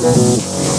Música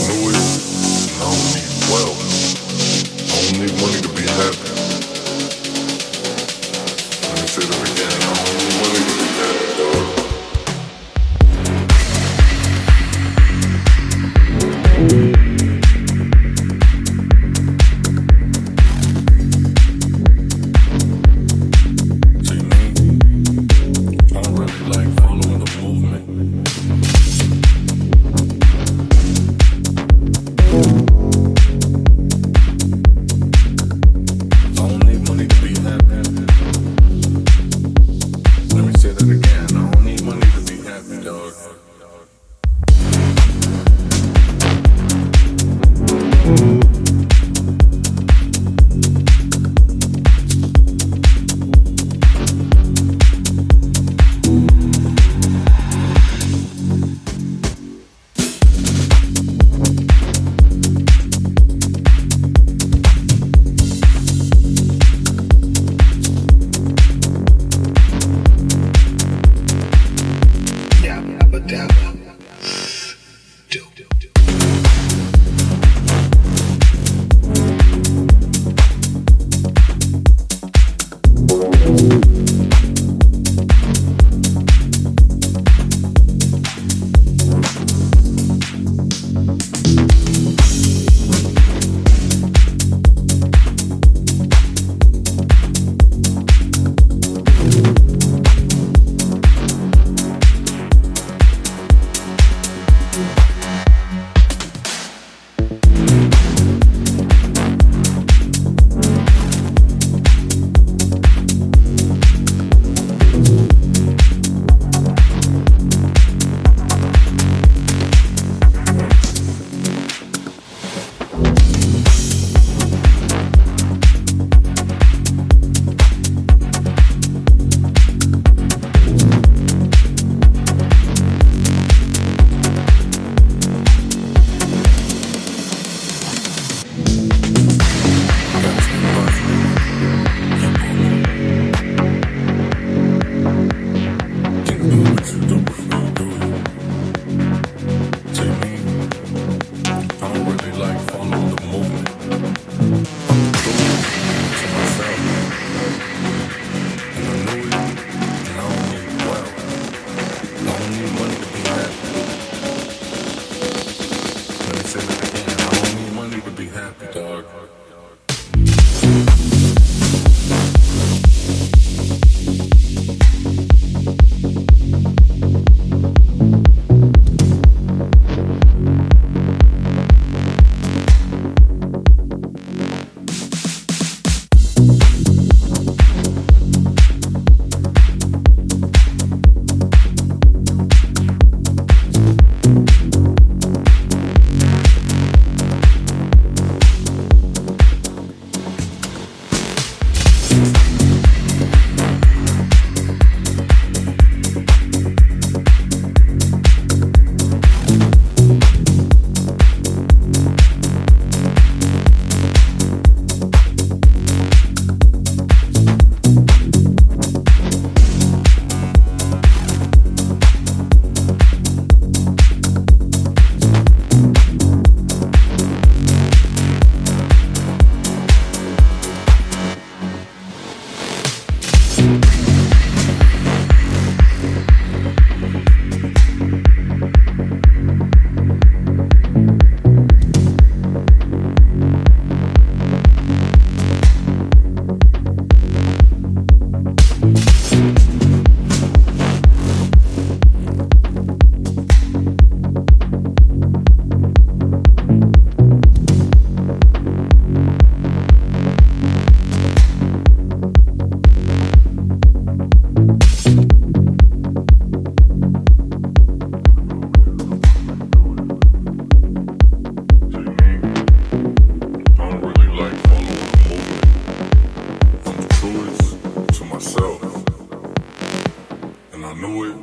I knew it,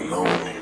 and I